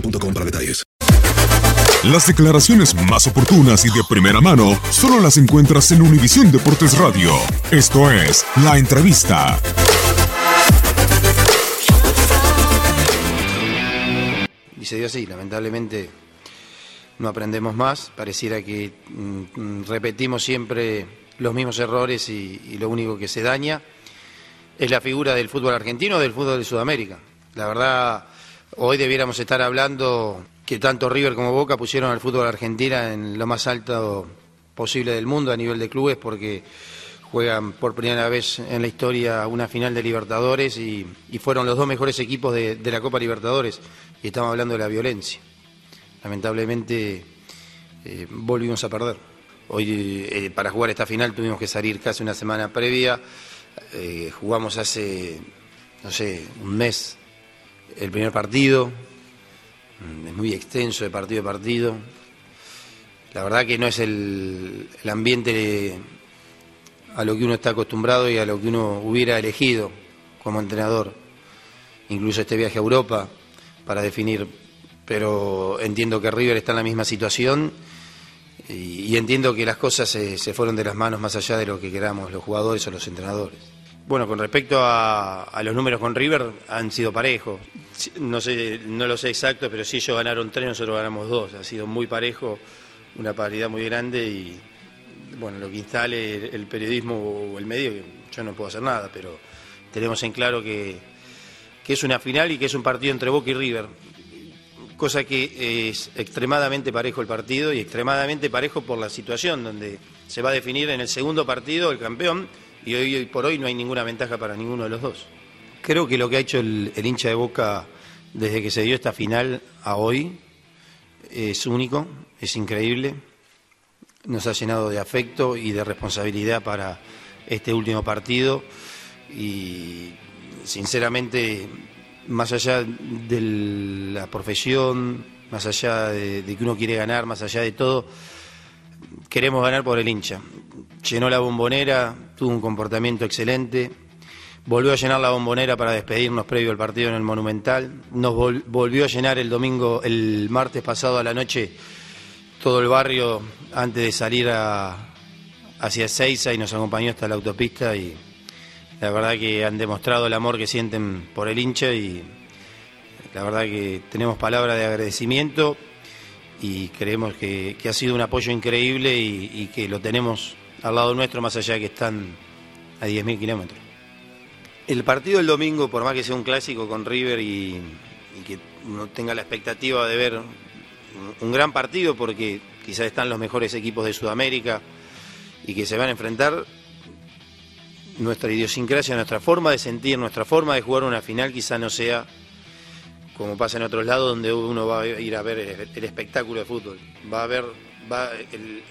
para detalles. Las declaraciones más oportunas y de primera mano solo las encuentras en Univisión Deportes Radio. Esto es La Entrevista. Y se dio así, lamentablemente no aprendemos más, pareciera que mm, repetimos siempre los mismos errores y, y lo único que se daña es la figura del fútbol argentino o del fútbol de Sudamérica. La verdad, hoy debiéramos estar hablando que tanto River como Boca pusieron al fútbol argentino en lo más alto posible del mundo a nivel de clubes porque juegan por primera vez en la historia una final de Libertadores y, fueron los dos mejores equipos de, de la Copa Libertadores y estamos hablando de la violencia. Lamentablemente eh, volvimos a perder. Hoy eh, para jugar esta final tuvimos que salir casi una semana previa, eh, jugamos hace, no sé, un mes el primer partido, es muy extenso de partido a partido. La verdad que no es el, ambiente a lo que uno está acostumbrado y a lo que uno hubiera elegido como entrenador. Incluso este viaje a Europa para definir. Pero entiendo que River está en la misma situación y, entiendo que las cosas se fueron de las manos más allá de lo que queramos los jugadores o los entrenadores. Bueno, con respecto a, los números con River, han sido parejos. No sé, no lo sé exacto, pero sí ellos ganaron tres, nosotros ganamos dos. Ha sido muy parejo, una paridad muy grande y bueno, lo que instale el, el periodismo o el medio, yo no puedo hacer nada, pero tenemos en claro que, que es una final y que es un partido entre Boca y River. Cosa que es extremadamente parejo el partido y extremadamente parejo por la situación, donde se va a definir en el segundo partido el campeón y hoy, por hoy no hay ninguna ventaja para ninguno de los dos. Creo que lo que ha hecho el, hincha de Boca desde que se dio esta final a hoy es único, es increíble. Nos ha llenado de afecto y de responsabilidad para este último partido y sinceramente, más allá de la profesión, más allá de que uno quiere ganar, más allá de todo, queremos ganar por el hincha. Llenó la bombonera, tuvo un comportamiento excelente, volvió a llenar la bombonera para despedirnos previo al partido en el Monumental, nos vol- volvió a llenar el domingo, el martes pasado a la noche, todo el barrio antes de salir a, hacia Seiza y nos acompañó hasta la autopista y la verdad que han demostrado el amor que sienten por el hincha y la verdad que tenemos palabras de agradecimiento y creemos que, ha sido un apoyo increíble y que lo tenemos al lado nuestro más allá de que están a 10.000 kilómetros. El partido del domingo, por más que sea un clásico con River y, que uno tenga la expectativa de ver un gran partido porque quizás están los mejores equipos de Sudamérica y que se van a enfrentar nuestra idiosincrasia, nuestra forma de sentir, nuestra forma de jugar una final quizá no sea como pasa en otros lados donde uno va a ir a ver el, espectáculo de fútbol. Va a ver va el,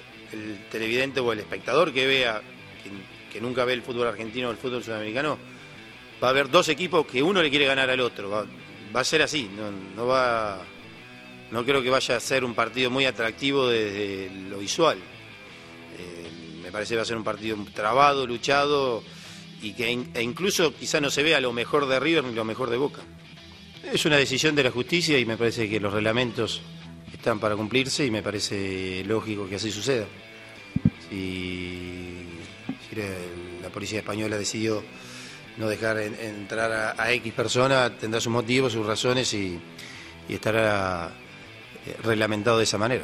televidente o el espectador que vea, que, nunca ve el fútbol argentino o el fútbol sudamericano, va a ver dos equipos que uno le quiere ganar al otro. Va, a ser así, no, va no creo que vaya a ser un partido muy atractivo desde lo visual. Eh, me parece que va a ser un partido trabado, luchado y que e incluso quizá no se vea lo mejor de River ni lo mejor de Boca. Es una decisión de la justicia y me parece que los reglamentos están para cumplirse y me parece lógico que así suceda. Si, la policía española decidió no dejar entrar a, X persona, tendrá sus motivos, sus razones y, estará eh, reglamentado de esa manera.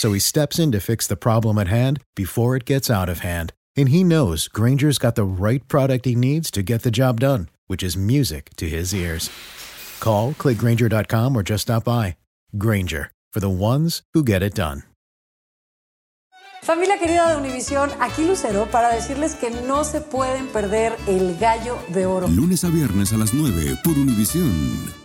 So he steps in to fix the problem at hand before it gets out of hand. And he knows Granger's got the right product he needs to get the job done, which is music to his ears. Call, clickgranger.com, or just stop by. Granger, for the ones who get it done. Familia querida de Univisión, aquí Lucero para decirles que no se pueden perder el gallo de oro. Lunes a viernes a las 9 por Univisión.